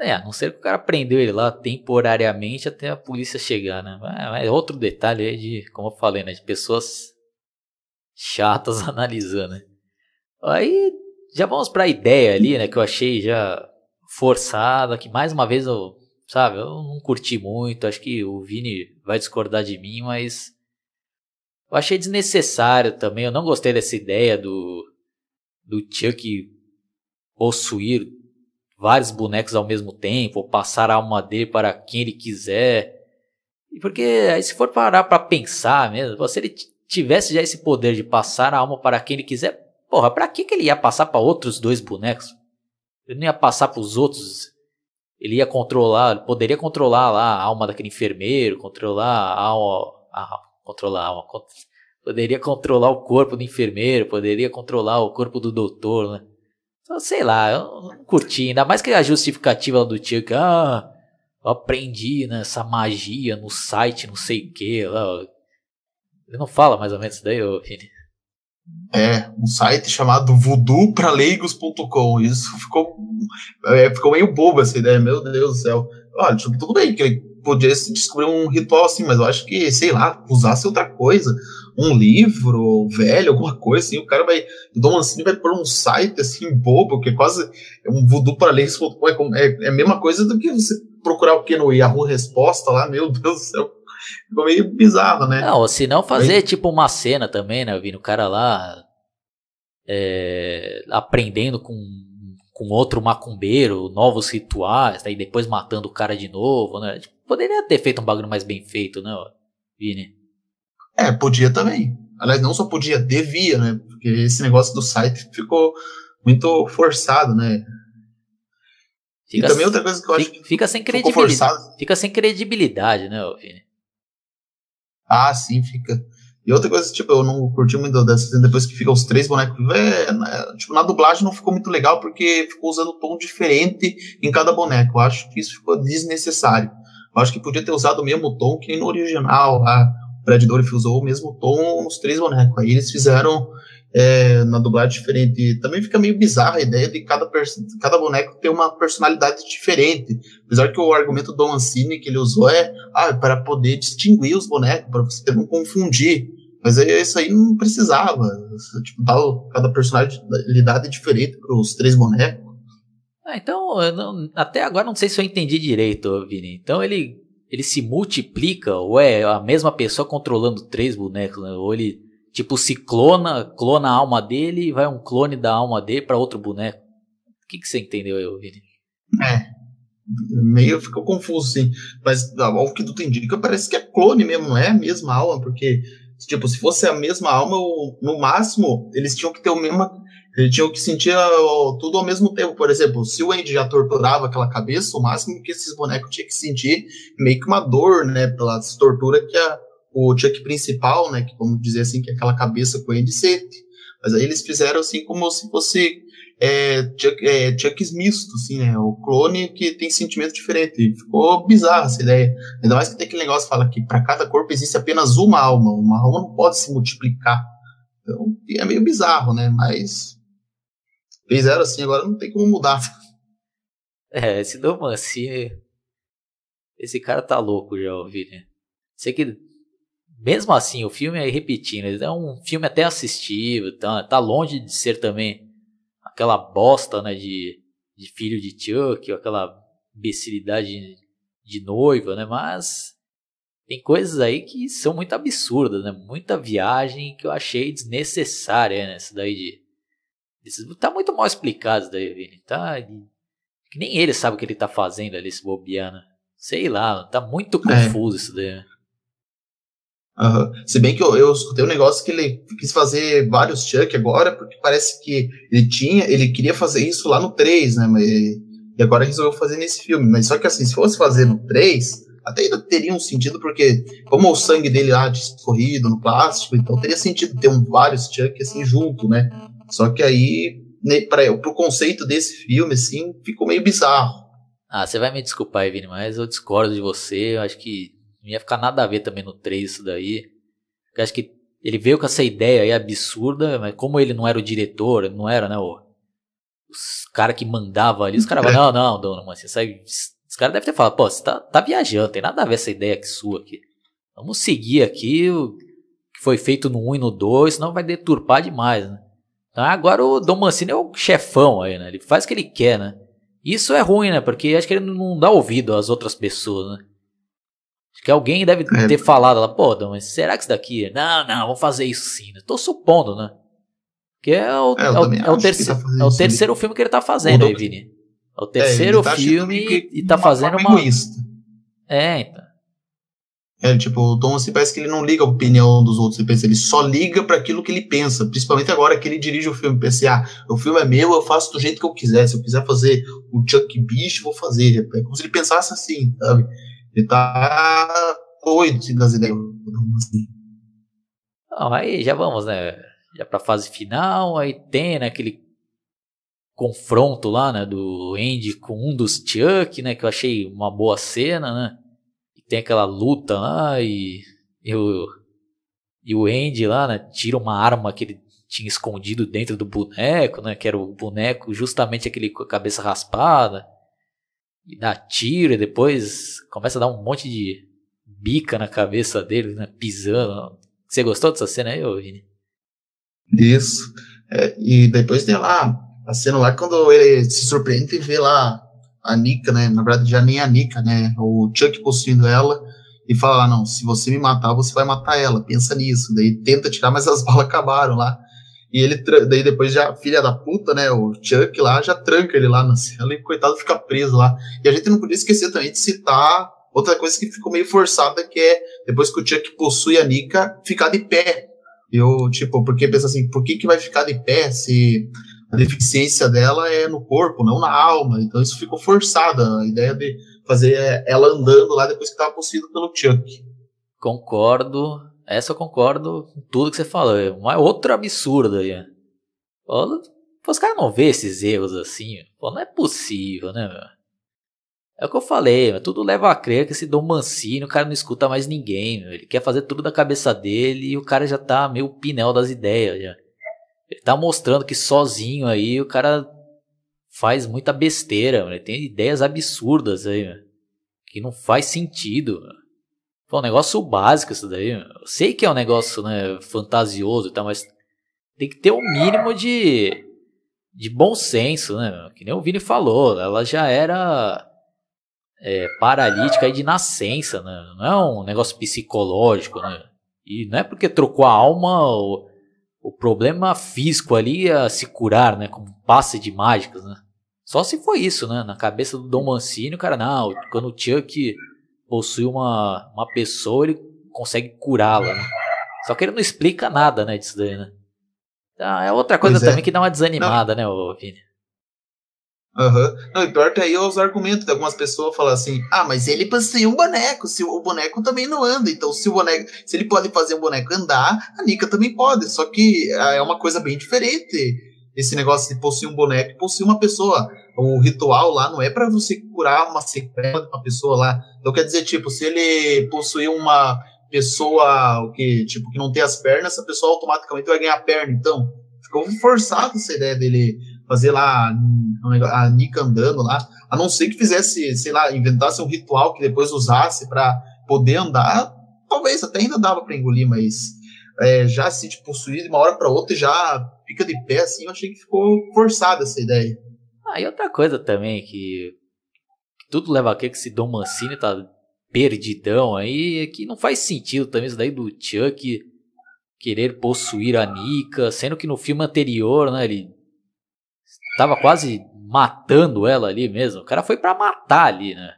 É, a não ser que o cara prendeu ele lá temporariamente até a polícia chegar, né? Mas outro detalhe aí de, como eu falei, né? De pessoas chatas [LAUGHS] analisando, né? Aí já vamos para a ideia ali, né? Que eu achei já forçada, que mais uma vez eu sabe? Eu não curti muito, acho que o Vini vai discordar de mim, mas eu achei desnecessário também. Eu não gostei dessa ideia do do Chuck possuir vários bonecos ao mesmo tempo, ou passar a alma dele para quem ele quiser. Porque aí se for parar para pensar mesmo, se ele tivesse já esse poder de passar a alma para quem ele quiser, porra, para que que ele ia passar para outros dois bonecos? Ele não ia passar para os outros ele ia controlar, poderia controlar lá a alma daquele enfermeiro, controlar a alma, a, controlar a alma, poderia controlar o corpo do enfermeiro, poderia controlar o corpo do doutor, né? Então, sei lá, eu não curti, ainda mais que a justificativa do tio que, ah, eu aprendi né, magia no site, não sei o que, ele não fala mais ou menos isso daí, ô? É, um site chamado voodoopraleigos.com. Isso ficou, é, ficou meio bobo essa ideia, meu Deus do céu. Olha, tipo, tudo bem que ele podia descobrir um ritual assim, mas eu acho que, sei lá, usasse outra coisa, um livro velho, alguma coisa assim, o cara vai, o Dom Mancini vai pôr um site assim, bobo, que é quase um voodoo para leigos.com, é, é, é a mesma coisa do que você procurar o que no Yahoo Resposta lá, meu Deus do céu, Ficou meio bizarro, né? Não, se não fazer Mas... tipo uma cena também, né, Vini? O cara lá é, aprendendo com, com outro macumbeiro, novos rituais, aí depois matando o cara de novo, né? Tipo, poderia ter feito um bagulho mais bem feito, né, Vini? É, podia também. Aliás, não só podia, devia, né? Porque esse negócio do site ficou muito forçado, né? Fica, e também outra coisa que eu acho fica, que fica sem credibilidade. Fica sem credibilidade, né, Vini? Ah, sim, fica. E outra coisa, tipo, eu não curti muito dessa depois que fica os três bonecos. É, né, tipo, na dublagem não ficou muito legal porque ficou usando tom diferente em cada boneco. Eu acho que isso ficou desnecessário. Eu acho que podia ter usado o mesmo tom que no original. A o Predador usou o mesmo tom nos três bonecos. Aí eles fizeram é, na dublagem diferente. Também fica meio bizarra a ideia de cada, cada boneco ter uma personalidade diferente. Apesar que o argumento do Mancini que ele usou é ah, para poder distinguir os bonecos, para você não confundir. Mas isso aí não precisava. Tipo, cada personalidade diferente para os três bonecos. Ah, então, não, até agora não sei se eu entendi direito, Vini. Então ele, ele se multiplica, ou é a mesma pessoa controlando três bonecos, né? ou ele Tipo, se clona, clona a alma dele e vai um clone da alma dele para outro boneco. O que, que você entendeu aí, Vini? É. Meio ficou confuso, sim. Mas ao que tu te indica, parece que é clone mesmo, não é a mesma alma, porque, tipo, se fosse a mesma alma, no máximo, eles tinham que ter o mesmo. Eles tinham que sentir tudo ao mesmo tempo. Por exemplo, se o Andy já torturava aquela cabeça, o máximo que esses bonecos tinham que sentir meio que uma dor, né? Pela tortura que a, o Chuck principal, né, que vamos dizer assim, que é aquela cabeça com de sete. Mas aí eles fizeram assim como se fosse é, Chuck, é, Chucks misto, assim, né, o clone que tem sentimento diferente. Ficou bizarra essa ideia. Ainda mais que tem aquele negócio que fala que para cada corpo existe apenas uma alma, uma alma não pode se multiplicar. Então é meio bizarro, né, mas fizeram assim, agora não tem como mudar. É, esse Dom Mancini, esse cara tá louco já, ouvi, né? Sei que mesmo assim, o filme é repetindo, é um filme até assistível, tá, tá longe de ser também aquela bosta, né, de, de filho de Chuck, aquela imbecilidade de noiva, né, mas tem coisas aí que são muito absurdas, né, muita viagem que eu achei desnecessária, né, isso daí de, de tá muito mal explicado isso daí, Vini, tá, que nem ele sabe o que ele tá fazendo ali, esse bobeano, sei lá, tá muito é. confuso é. isso daí, né? Uhum. Se bem que eu, eu escutei um negócio que ele quis fazer vários Chuck agora, porque parece que ele tinha, ele queria fazer isso lá no 3, né? Mas, e agora resolveu fazer nesse filme. Mas só que assim, se fosse fazer no 3, até ainda teria um sentido, porque como o sangue dele lá escorrido no plástico, então teria sentido ter um, vários Chuck assim junto, né? Só que aí, né, para o conceito desse filme, assim, ficou meio bizarro. Ah, você vai me desculpar aí, Vini, mas eu discordo de você. Eu acho que não ia ficar nada a ver também no 3 isso daí. Eu acho que ele veio com essa ideia aí absurda, mas como ele não era o diretor, não era, né, o, os cara que mandava ali, os caras falavam, [LAUGHS] não, não, dona Mancinha, sai, os caras devem ter falado, pô, você tá, tá viajando, tem nada a ver essa ideia aqui sua aqui. Vamos seguir aqui o que foi feito no 1 e no 2, senão vai deturpar demais, né? Então agora o Dom Mancini é o chefão aí, né? Ele faz o que ele quer, né? Isso é ruim, né? Porque acho que ele não dá ouvido às outras pessoas, né? Acho que alguém deve é. ter falado lá, pô, mas será que isso daqui é? Não, não, vou fazer isso sim. Estou supondo, né? Que é o, é, é o, é o, terceiro, tá é o terceiro filme que ele tá fazendo aí, Vini. É o é, terceiro tá filme e tá fazendo uma. Egoísta. É, então. É, tipo, o Tom assim, parece que ele não liga a opinião dos outros, ele, pensa, ele só liga para aquilo que ele pensa, principalmente agora que ele dirige o filme, pensa assim, ah, o filme é meu, eu faço do jeito que eu quiser, se eu quiser fazer o Chuck Bicho, vou fazer, é como se ele pensasse assim, sabe? Ele tá doido assim, das ideias. Não, aí já vamos, né? Já pra fase final, aí tem né, aquele confronto lá, né, do Andy com um dos Chuck, né, que eu achei uma boa cena, né? E tem aquela luta lá e, e, o, e o Andy lá, né, tira uma arma que ele tinha escondido dentro do boneco, né, que era o boneco justamente aquele com a cabeça raspada e dá tiro e depois começa a dar um monte de bica na cabeça dele, né, pisando. Você gostou dessa cena aí, Vini? Isso. É, e depois tem lá a cena lá quando ele se surpreende e vê lá a Nika, né? Na verdade, já nem a Nika, né? O Chuck possuindo ela e fala lá, não, se você me matar, você vai matar ela. Pensa nisso. Daí tenta tirar, mas as [LAUGHS] balas acabaram lá. E ele, daí depois já, filha da puta, né, o Chuck lá, já tranca ele lá na cela e coitado fica preso lá. E a gente não podia esquecer também de citar outra coisa que ficou meio forçada, que é depois que o Chuck possui a Nika, ficar de pé. Eu, tipo, porque pensa assim, por que que vai ficar de pé se a deficiência dela é no corpo, não na alma? Então isso ficou forçada, a ideia de fazer ela andando lá depois que estava possuído pelo Chuck. Concordo, essa eu concordo com tudo que você falou. É uma outra absurda aí. Pô, os caras não vê esses erros assim. Pô, não é possível, né, meu? É o que eu falei, meu. tudo leva a crer que esse Dom Mancini, o cara não escuta mais ninguém, meu. Ele quer fazer tudo da cabeça dele e o cara já tá meio pinel das ideias, já. Ele tá mostrando que sozinho aí o cara faz muita besteira. Ele tem ideias absurdas aí, meu. Que não faz sentido, meu. Foi um negócio básico isso daí. Eu sei que é um negócio né, fantasioso e tal, mas tem que ter um mínimo de, de bom senso, né? Que nem o Vini falou, ela já era é, paralítica de nascença, né? Não é um negócio psicológico, né? E não é porque trocou a alma, o, o problema físico ali ia se curar, né? Como passe de mágicas, né? Só se foi isso, né? Na cabeça do Dom Mancini, o cara, não, quando o Chuck possui uma, uma pessoa, ele consegue curá-la, né? Só que ele não explica nada, né, disso daí, né? Então, é outra coisa também que dá uma desanimada, não. né, Vini? Aham. Uhum. Não, e pior que aí os argumentos de algumas pessoas falam assim: ah, mas ele possui um boneco, se o boneco também não anda. Então, se o boneco, se ele pode fazer um boneco andar, a Nika também pode. Só que ah, é uma coisa bem diferente. Esse negócio de possuir um boneco possuir uma pessoa o ritual lá não é para você curar uma sequela de uma pessoa lá. Então quer dizer, tipo, se ele possuir uma pessoa que, tipo, que não tem as pernas, essa pessoa automaticamente vai ganhar a perna. Então, ficou forçado essa ideia dele fazer lá a Nika andando lá, a não ser que fizesse, sei lá, inventasse um ritual que depois usasse para poder andar, talvez até ainda dava para engolir, mas é, já se tipo, possuir de uma hora para outra já fica de pé, assim, eu achei que ficou forçada essa ideia. Ah, e outra coisa também que, que tudo leva a crer que esse Dom Mancini tá perdidão aí, é que não faz sentido também isso daí do Chuck querer possuir a Nika, sendo que no filme anterior, né, ele tava quase matando ela ali mesmo. O cara foi para matar ali, né?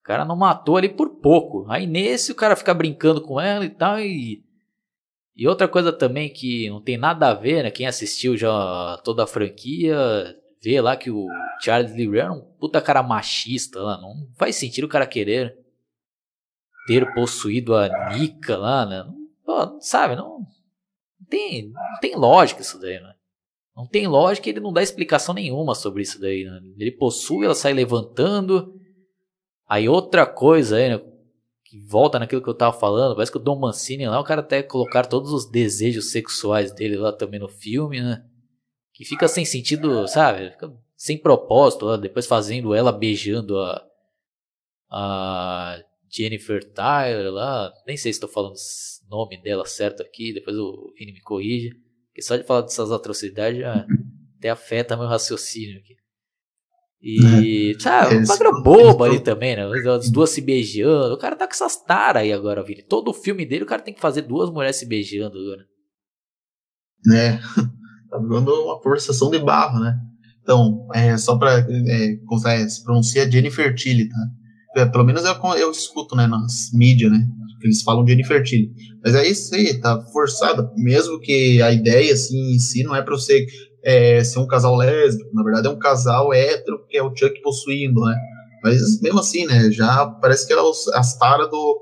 O cara não matou ali por pouco. Aí nesse o cara fica brincando com ela e tal e e outra coisa também que não tem nada a ver, né? Quem assistiu já toda a franquia vê lá que o Charles Lee Ray era um puta cara machista lá. Não faz sentido o cara querer ter possuído a Nika lá, né? Não, sabe, não, não, tem, não tem lógica isso daí, né? Não tem lógica ele não dá explicação nenhuma sobre isso daí, né? Ele possui, ela sai levantando. Aí outra coisa aí, né? Que volta naquilo que eu tava falando, parece que o Dom Mancini lá, o cara até colocar todos os desejos sexuais dele lá também no filme, né? Que fica sem sentido, sabe? Fica sem propósito, lá, depois fazendo ela beijando a, a Jennifer Tyler lá, nem sei se estou falando o nome dela certo aqui, depois o Vini me corrige, porque só de falar dessas atrocidades já até afeta meu raciocínio aqui. E, é. sabe, uma bagulho boba ali também, né? As duas se beijando. O cara tá com essas taras aí agora, Vini. Todo o filme dele o cara tem que fazer duas mulheres se beijando agora. Né? [LAUGHS] Tá virando uma forçação de barro, né? Então, é, só pra. É, é, se pronuncia Jennifer Tilly, tá? É, pelo menos eu, eu escuto, né, nas mídias, né, eles falam de infertility. Mas é isso aí, tá forçado, mesmo que a ideia, assim, em si não é para você é, ser um casal lésbico, na verdade é um casal hétero, que é o Chuck possuindo, né, mas mesmo assim, né, já parece que era as taras do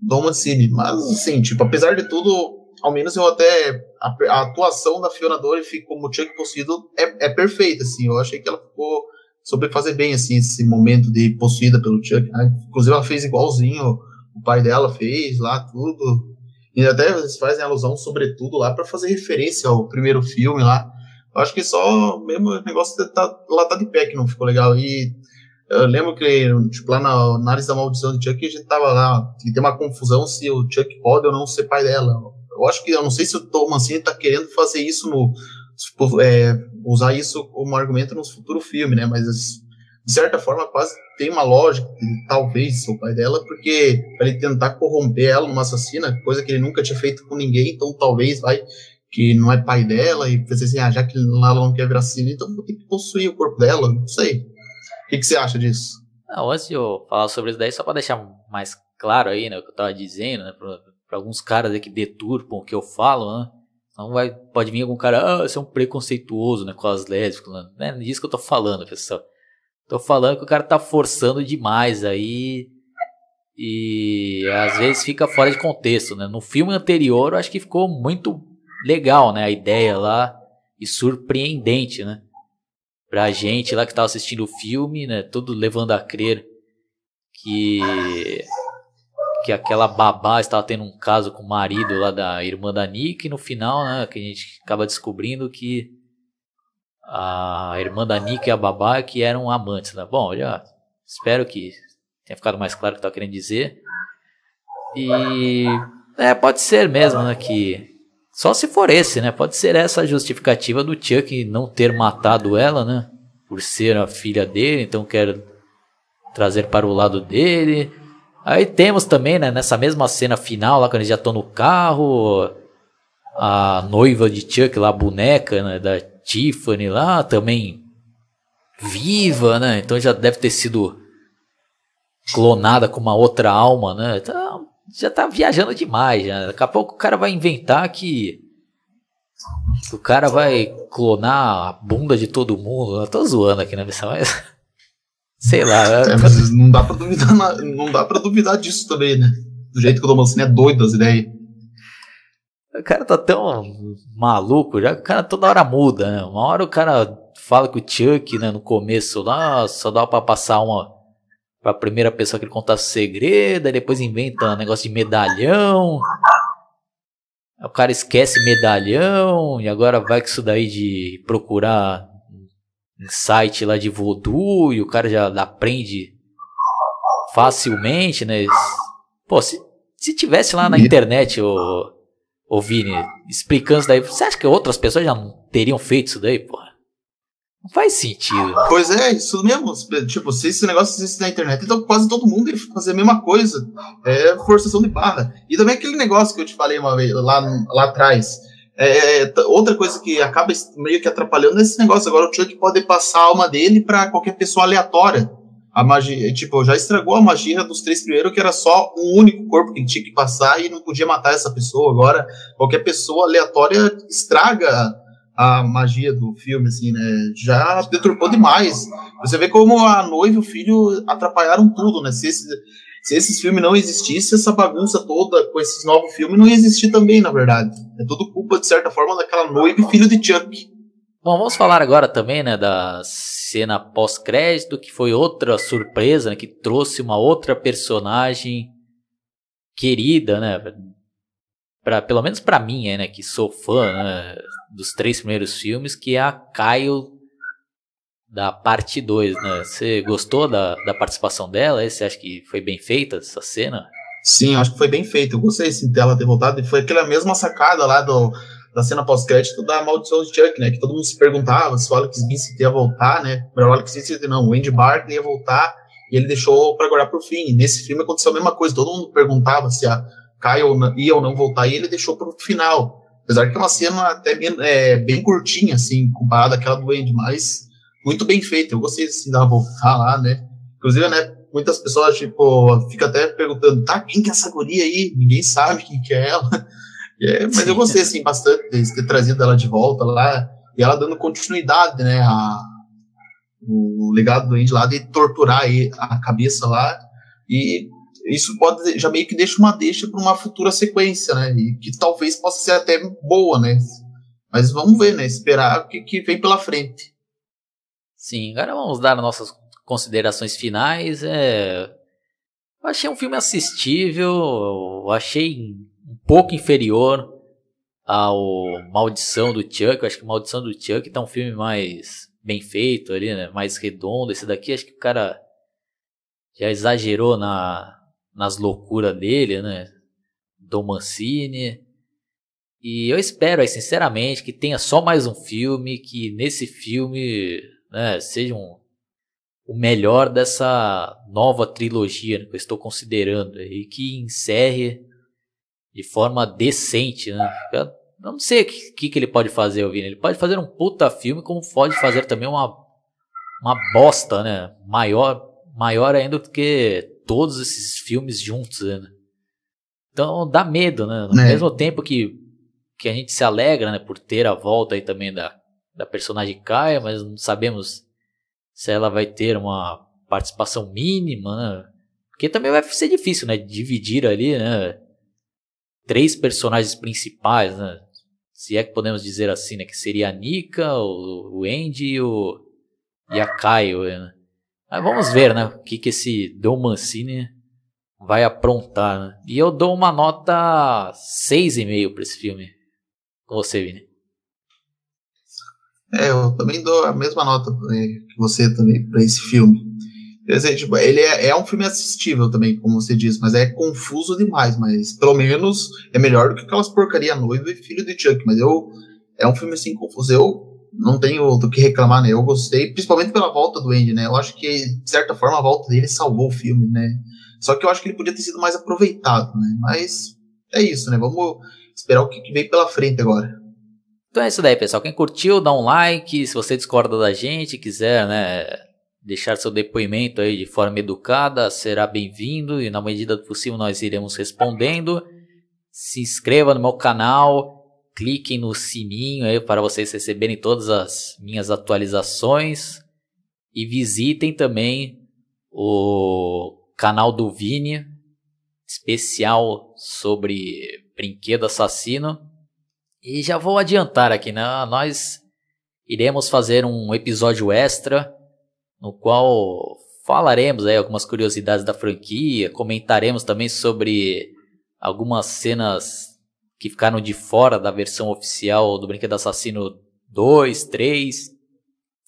Dom Mancini, mas assim, tipo, apesar de tudo, ao menos eu até, a, a atuação da Fiona Doyle como Chuck possuído é, é perfeita, assim, eu achei que ela ficou sobre fazer bem assim esse momento de possuída pelo Chuck. Né? Inclusive ela fez igualzinho o pai dela fez lá tudo. E até eles fazem alusão sobretudo lá para fazer referência ao primeiro filme lá. Eu acho que só mesmo o negócio de tá, lá tá de pé que não ficou legal. E eu lembro que tipo, lá na análise da maldição de Chuck a gente tava lá e tem uma confusão se o Chuck pode ou não ser pai dela. Eu acho que eu não sei se o Tom Mancini tá querendo fazer isso no Tipo, é, usar isso como argumento no futuro filme, né? Mas de certa forma quase tem uma lógica, talvez o pai dela, porque para ele tentar corromper ela numa assassina, coisa que ele nunca tinha feito com ninguém, então talvez vai que não é pai dela e pensei assim, ah, já que ela não quer virar assassina, então vou ter que possuir o corpo dela, não sei. O que, que você acha disso? Não, antes de eu falar sobre isso daí, só para deixar mais claro aí, né, o que eu tava dizendo, né, para alguns caras aí que deturpam o que eu falo, né, não vai, pode vir algum cara, ah, você é um preconceituoso, né, com as lésbicas, né? Não é disso que eu tô falando, pessoal. Tô falando que o cara tá forçando demais aí e às vezes fica fora de contexto, né? No filme anterior eu acho que ficou muito legal, né, a ideia lá e surpreendente, né? Pra gente lá que tava assistindo o filme, né, tudo levando a crer que que aquela babá estava tendo um caso com o marido lá da irmã da Nick, e no final, né, que a gente acaba descobrindo que a irmã da Nick e a babá que eram amantes, né? Bom, já espero que tenha ficado mais claro o que estava querendo dizer. E é, pode ser mesmo, né, que só se for esse, né? Pode ser essa a justificativa do Chuck não ter matado ela, né? Por ser a filha dele, então quer trazer para o lado dele. Aí temos também, né, nessa mesma cena final, lá quando eles já estão no carro, a noiva de Chuck lá, a boneca né, da Tiffany lá, também viva, né? Então já deve ter sido clonada com uma outra alma, né? Então, já tá viajando demais, já. Daqui a pouco o cara vai inventar que o cara vai clonar a bunda de todo mundo. Eu tô zoando aqui, né, mas [LAUGHS] Sei lá. É, mas não dá pra duvidar, não dá pra duvidar disso também, né? Do jeito que o Domancini é doido das ideias. O cara tá tão maluco já que o cara toda hora muda, né? Uma hora o cara fala que o Chuck, né, no começo lá, só dá pra passar uma pra primeira pessoa que ele contasse segredo, aí depois inventa um negócio de medalhão. O cara esquece medalhão e agora vai com isso daí de procurar site lá de voodoo e o cara já aprende facilmente, né? Pô, se, Se tivesse lá na internet o, o Vini explicando isso daí, você acha que outras pessoas já não teriam feito isso daí, porra? Não faz sentido. Pois é, isso mesmo. Tipo, se esse negócio existe na internet, então quase todo mundo ia fazer a mesma coisa. É forçação de barra. E também aquele negócio que eu te falei uma vez lá, lá atrás. É, outra coisa que acaba meio que atrapalhando é esse negócio. Agora o Chuck pode passar a alma dele para qualquer pessoa aleatória. A magia, tipo, já estragou a magia dos três primeiros, que era só um único corpo que tinha que passar e não podia matar essa pessoa. Agora, qualquer pessoa aleatória estraga a magia do filme, assim, né? Já deturpou demais. Você vê como a noiva e o filho atrapalharam tudo, né? Se, esse, se esses filmes não existissem, essa bagunça toda com esses novos filmes não ia existir também, na verdade. É tudo culpa, de certa forma, daquela noiva e filho de Chuck. Bom, vamos falar agora também, né, da cena pós-crédito, que foi outra surpresa, né, que trouxe uma outra personagem querida, né, pra, pelo menos para mim, né, que sou fã, né, dos três primeiros filmes, que é a Caio da parte 2, né? Você gostou da, da participação dela? Você acha que foi bem feita essa cena? Sim, acho que foi bem feito. Eu gostei sim, dela ter voltado. Foi aquela mesma sacada lá do, da cena pós-crédito da Maldição de Chuck, né? Que todo mundo se perguntava se o Alex Vincent ia voltar, né? Melhor, o Alex Vincent não, o Andy Barkley ia voltar e ele deixou para guardar pro fim. E nesse filme aconteceu a mesma coisa. Todo mundo perguntava se a Caio ia ou não voltar e ele deixou pro final. Apesar que é uma cena até bem, é, bem curtinha, assim, comparada àquela do Andy, mas muito bem feita. Eu gostei, assim, da voltar lá, né? Inclusive, né, muitas pessoas, tipo, ficam até perguntando, tá, quem que é essa guria aí? Ninguém sabe quem que é ela. [LAUGHS] É, mas eu gostei, assim, bastante de ter trazido ela de volta lá, e ela dando continuidade, né, a, o legado do Andy lá de torturar a cabeça lá, e isso pode já meio que deixa uma deixa para uma futura sequência, né? E que talvez possa ser até boa, né? Mas vamos ver, né? Esperar o que, que vem pela frente. Sim, agora vamos dar nossas considerações finais. É... Eu achei um filme assistível, eu achei um pouco inferior ao Maldição do Chuck. Eu acho que Maldição do Chuck tá um filme mais bem feito ali, né? Mais redondo. Esse daqui acho que o cara já exagerou na, nas loucuras dele, né? Dom Mancini. E eu espero, aí, sinceramente, que tenha só mais um filme, que nesse filme né, seja um, o melhor dessa nova trilogia né, que eu estou considerando e que encerre de forma decente, né? Eu não sei o que, que, ele pode fazer, Vini. Ele pode fazer um puta filme, como pode fazer também uma, uma bosta, né? Maior, maior ainda do que todos esses filmes juntos, né? Então dá medo, né? Ao é. mesmo tempo que, que a gente se alegra, né, por ter a volta aí também da, da personagem Kaia, mas não sabemos se ela vai ter uma participação mínima, né? Porque também vai ser difícil, né? Dividir ali, né? Três personagens principais, né? Se é que podemos dizer assim, né? Que seria a Nika, o, o Andy e, o, e a Kaio, né? Mas vamos ver, né? O que, que esse Dom Mancini vai aprontar, né? E eu dou uma nota 6,5 para esse filme. Com você, Vini. É, eu também dou a mesma nota que você também para esse filme. Dizer, tipo, ele é, é, um filme assistível também, como você disse, mas é confuso demais, mas pelo menos é melhor do que aquelas porcaria noiva e filho de Chuck, mas eu é um filme assim confuso. Eu não tenho do que reclamar, né? Eu gostei, principalmente pela volta do Andy, né? Eu acho que, de certa forma, a volta dele salvou o filme, né? Só que eu acho que ele podia ter sido mais aproveitado, né? Mas é isso, né? Vamos esperar o que, vem pela frente agora. Então é isso daí, pessoal. Quem curtiu, dá um like. Se você discorda da gente, quiser, né? Deixar seu depoimento aí de forma educada, será bem-vindo e na medida do possível nós iremos respondendo. Se inscreva no meu canal, cliquem no sininho aí para vocês receberem todas as minhas atualizações e visitem também o canal do Vini, especial sobre brinquedo assassino. E já vou adiantar aqui, né? Nós iremos fazer um episódio extra no qual falaremos aí algumas curiosidades da franquia, comentaremos também sobre algumas cenas que ficaram de fora da versão oficial do Brinquedo Assassino 2, 3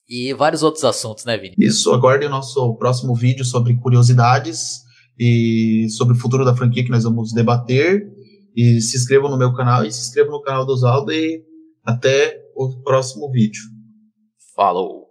e vários outros assuntos, né, Vini? Isso, aguarde o nosso próximo vídeo sobre curiosidades e sobre o futuro da franquia que nós vamos debater. E se inscrevam no meu canal e se inscrevam no canal do Oswaldo e até o próximo vídeo. Falou!